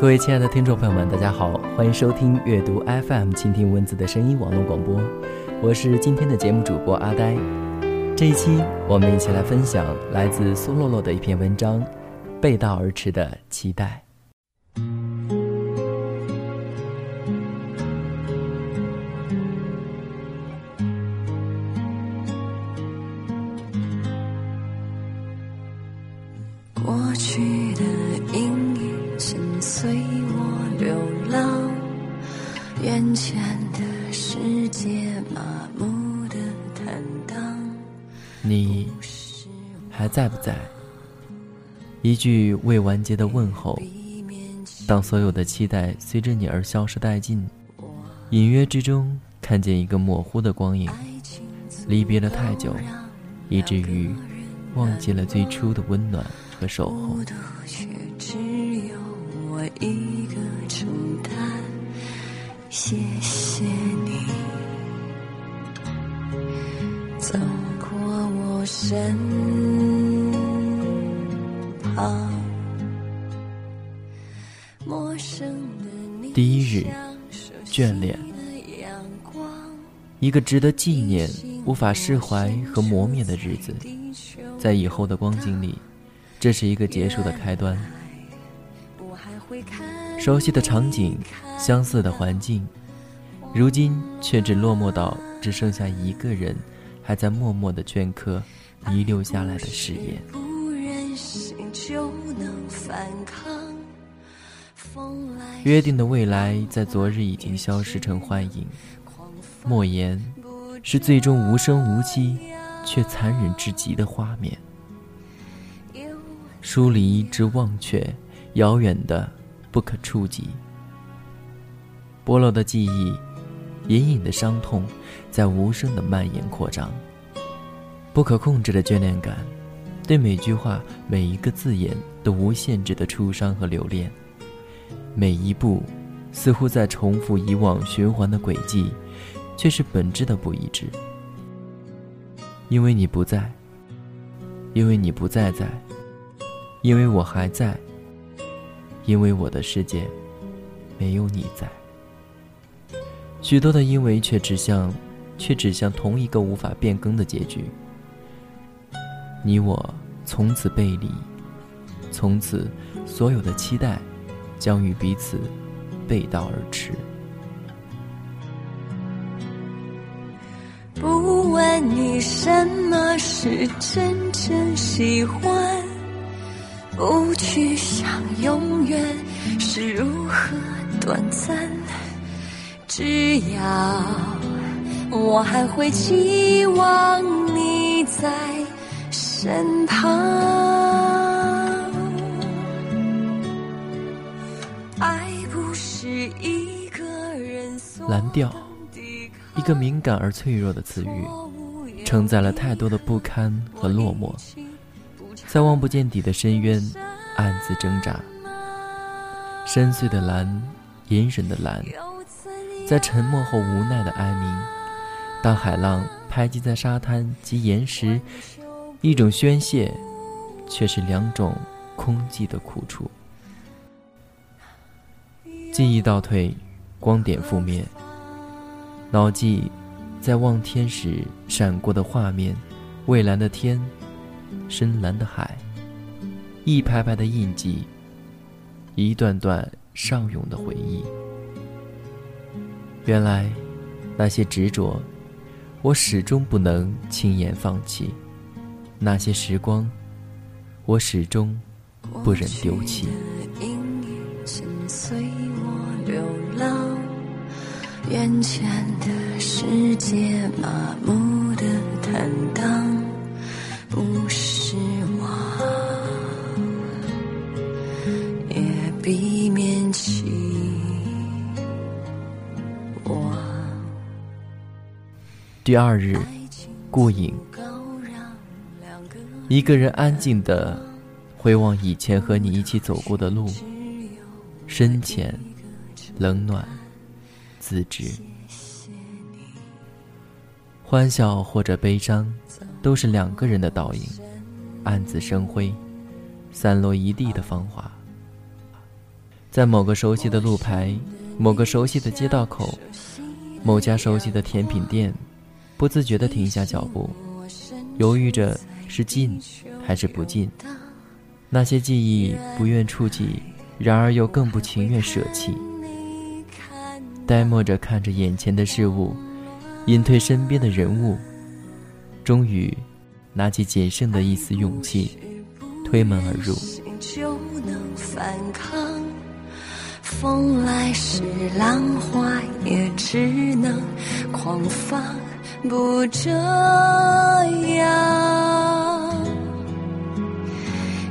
各位亲爱的听众朋友们，大家好，欢迎收听阅读 FM，倾听文字的声音网络广播。我是今天的节目主播阿呆。这一期，我们一起来分享来自苏洛洛的一篇文章《背道而驰的期待》。你还在不在？一句未完结的问候。当所有的期待随着你而消失殆尽，隐约之中看见一个模糊的光影。离别了太久，以至于忘记了最初的温暖和守候。谢谢你走过我身旁。第一日，眷恋，一个值得纪念、无法释怀和磨灭的日子，在以后的光景里，这是一个结束的开端。熟悉的场景，相似的环境，如今却只落寞到只剩下一个人，还在默默的镌刻遗留下来的誓言。约定的未来，在昨日已经消失成幻影。莫言，是最终无声无息，却残忍至极的画面。疏离之忘却，遥远的。不可触及，剥落的记忆，隐隐的伤痛，在无声的蔓延扩张。不可控制的眷恋感，对每句话、每一个字眼都无限制的出伤和留恋。每一步，似乎在重复以往循环的轨迹，却是本质的不一致。因为你不在，因为你不再在，因为我还在。因为我的世界没有你在，许多的因为却指向，却指向同一个无法变更的结局。你我从此背离，从此所有的期待将与彼此背道而驰。不问你什么是真正喜欢。不去想永远是如何短暂，只要我还会期望你在身旁。爱不是一个人蓝调，一个敏感而脆弱的词语，承载了太多的不堪和落寞。在望不见底的深渊，暗自挣扎。深邃的蓝，隐忍的蓝，在沉默后无奈的哀鸣。当海浪拍击在沙滩及岩石，一种宣泄，却是两种空寂的苦楚。记忆倒退，光点覆灭，脑际在望天时闪过的画面，蔚蓝的天。深蓝的海，一排排的印记，一段段上涌的回忆。原来，那些执着，我始终不能轻言放弃；那些时光，我始终不忍丢弃。眼前的世界麻木的坦荡，第二日，顾影，一个人安静的回望以前和你一起走过的路，深浅、冷暖、自知，欢笑或者悲伤，都是两个人的倒影，暗自生辉，散落一地的芳华。在某个熟悉的路牌，某个熟悉的街道口，某家熟悉的甜品店，不自觉地停下脚步，犹豫着是进还是不进。那些记忆不愿触及，然而又更不情愿舍弃。呆默着看着眼前的事物，隐退身边的人物，终于，拿起仅剩的一丝勇气，推门而入。风来时浪花也只能狂放，不这样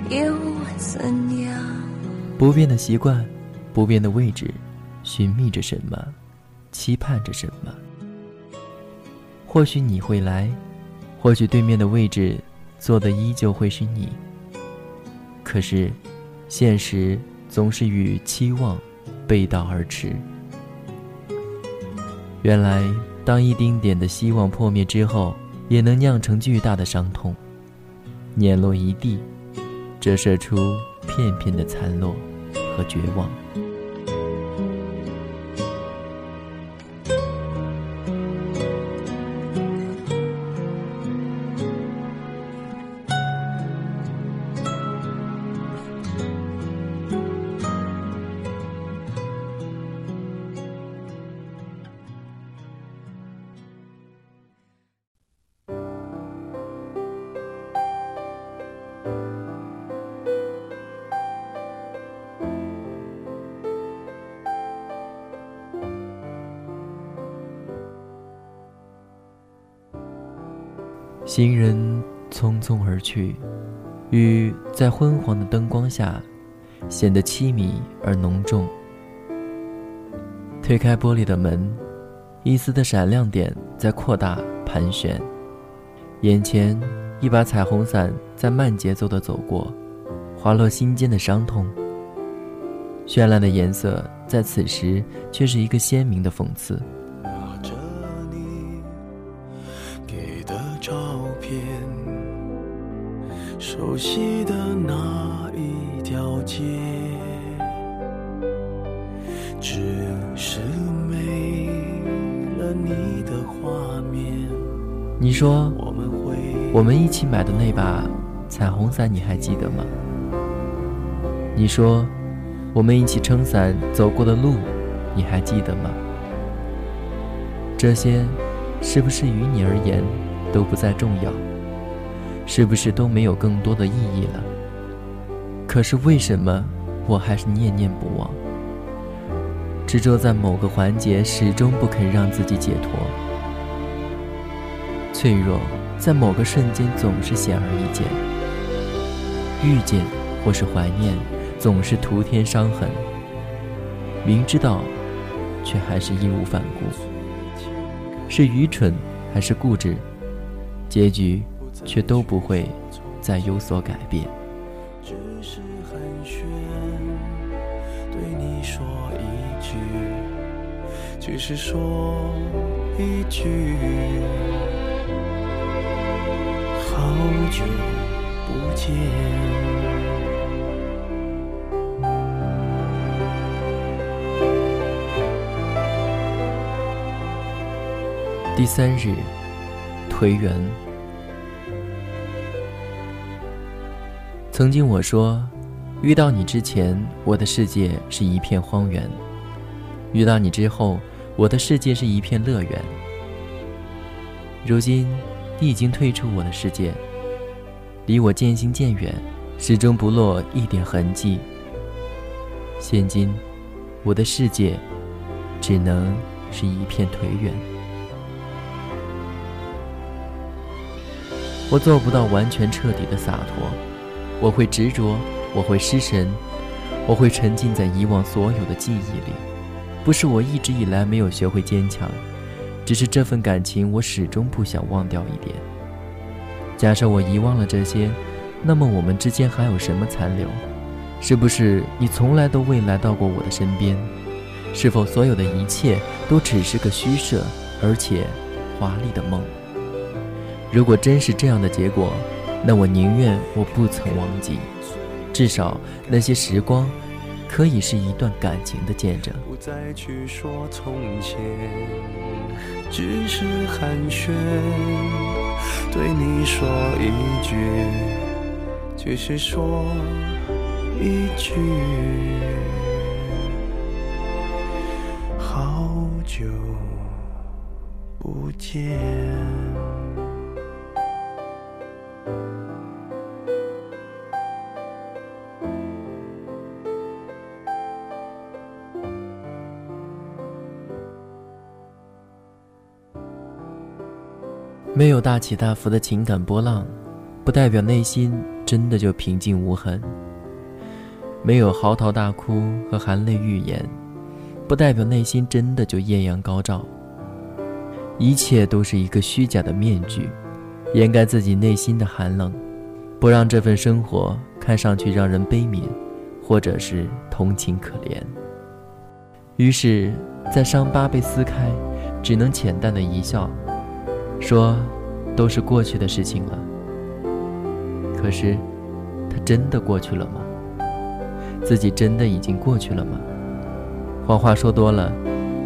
又怎样？不变的习惯，不变的位置。寻觅着什么，期盼着什么？或许你会来，或许对面的位置坐的依旧会是你。可是，现实总是与期望背道而驰。原来，当一丁点的希望破灭之后，也能酿成巨大的伤痛，碾落一地，折射出片片的残落和绝望。行人匆匆而去，雨在昏黄的灯光下显得凄迷而浓重。推开玻璃的门，一丝的闪亮点在扩大盘旋，眼前一把彩虹伞在慢节奏的走过，滑落心间的伤痛。绚烂的颜色在此时却是一个鲜明的讽刺。只是没了你的画面。你说，我们一起买的那把彩虹伞，你还记得吗？你说，我们一起撑伞走过的路，你还记得吗？这些，是不是于你而言都不再重要？是不是都没有更多的意义了？可是为什么我还是念念不忘？执着在某个环节，始终不肯让自己解脱。脆弱在某个瞬间总是显而易见，遇见或是怀念，总是徒添伤痕。明知道，却还是义无反顾。是愚蠢还是固执？结局。却都不会再有所改变。只是说一句，好久不见。第三日，颓垣。曾经我说，遇到你之前，我的世界是一片荒原；遇到你之后，我的世界是一片乐园。如今，你已经退出我的世界，离我渐行渐远，始终不落一点痕迹。现今，我的世界只能是一片颓垣。我做不到完全彻底的洒脱。我会执着，我会失神，我会沉浸在以往所有的记忆里。不是我一直以来没有学会坚强，只是这份感情我始终不想忘掉一点。假设我遗忘了这些，那么我们之间还有什么残留？是不是你从来都未来到过我的身边？是否所有的一切都只是个虚设，而且华丽的梦？如果真是这样的结果，那我宁愿我不曾忘记，至少那些时光，可以是一段感情的见证。不再去说从前，只是寒暄，对你说一句，只是说一句，好久不见。没有大起大伏的情感波浪，不代表内心真的就平静无痕；没有嚎啕大哭和含泪欲言，不代表内心真的就艳阳高照。一切都是一个虚假的面具，掩盖自己内心的寒冷，不让这份生活看上去让人悲悯，或者是同情可怜。于是，在伤疤被撕开，只能浅淡的一笑。说，都是过去的事情了。可是，它真的过去了吗？自己真的已经过去了吗？谎话说多了，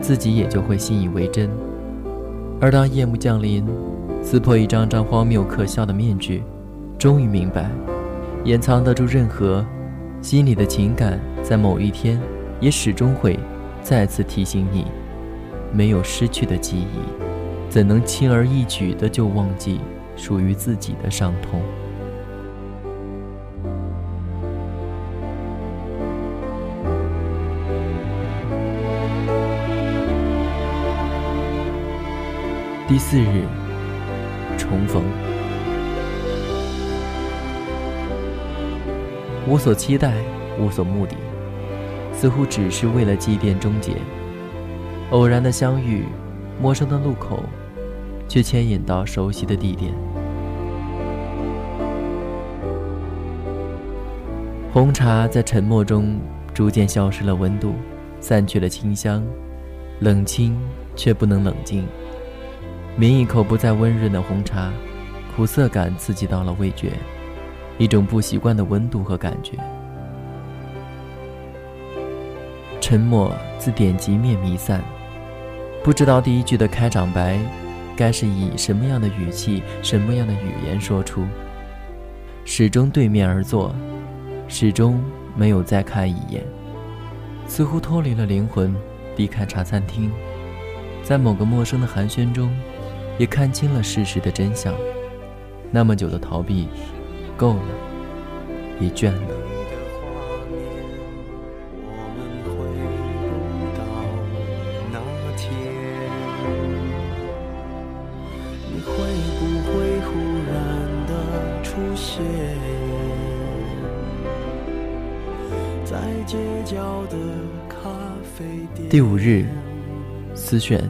自己也就会信以为真。而当夜幕降临，撕破一张张荒谬可笑的面具，终于明白，掩藏得住任何心里的情感，在某一天，也始终会再次提醒你，没有失去的记忆。怎能轻而易举的就忘记属于自己的伤痛？第四日，重逢。无所期待，无所目的，似乎只是为了祭奠终结。偶然的相遇，陌生的路口。却牵引到熟悉的地点。红茶在沉默中逐渐消失了温度，散去了清香，冷清却不能冷静。抿一口不再温润的红茶，苦涩感刺激到了味觉，一种不习惯的温度和感觉。沉默自点击面弥散，不知道第一句的开场白。该是以什么样的语气、什么样的语言说出？始终对面而坐，始终没有再看一眼，似乎脱离了灵魂，离开茶餐厅，在某个陌生的寒暄中，也看清了事实的真相。那么久的逃避，够了，也倦了。街角的咖啡第五日，思璇。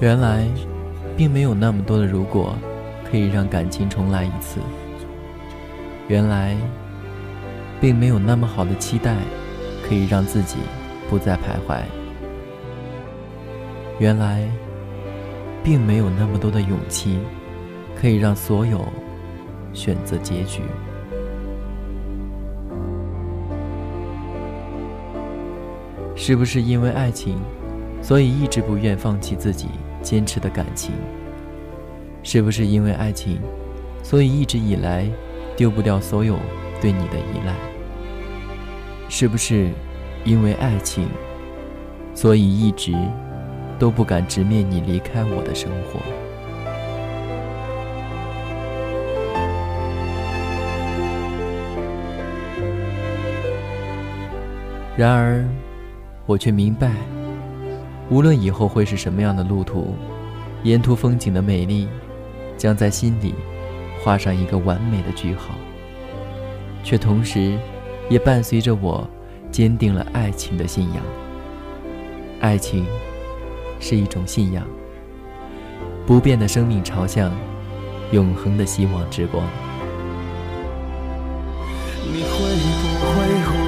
原来，并没有那么多的如果，可以让感情重来一次。原来，并没有那么好的期待，可以让自己不再徘徊。原来，并没有那么多的勇气，可以让所有选择结局。是不是因为爱情，所以一直不愿放弃自己坚持的感情？是不是因为爱情，所以一直以来丢不掉所有对你的依赖？是不是因为爱情，所以一直都不敢直面你离开我的生活？然而。我却明白，无论以后会是什么样的路途，沿途风景的美丽，将在心里画上一个完美的句号。却同时，也伴随着我坚定了爱情的信仰。爱情是一种信仰，不变的生命朝向，永恒的希望之光。你会不会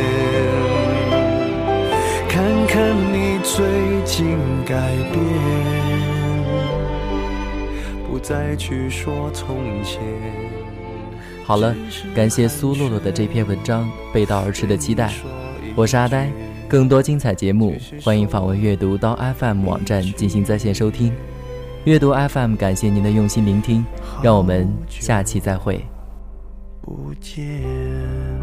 你最近改变，不再去说从前。好了，感谢苏露露的这篇文章《背道而驰的期待》，我是阿呆。更多精彩节目，欢迎访问阅读刀 FM 网站进行在线收听。阅读 FM，感谢您的用心聆听，让我们下期再会。不见。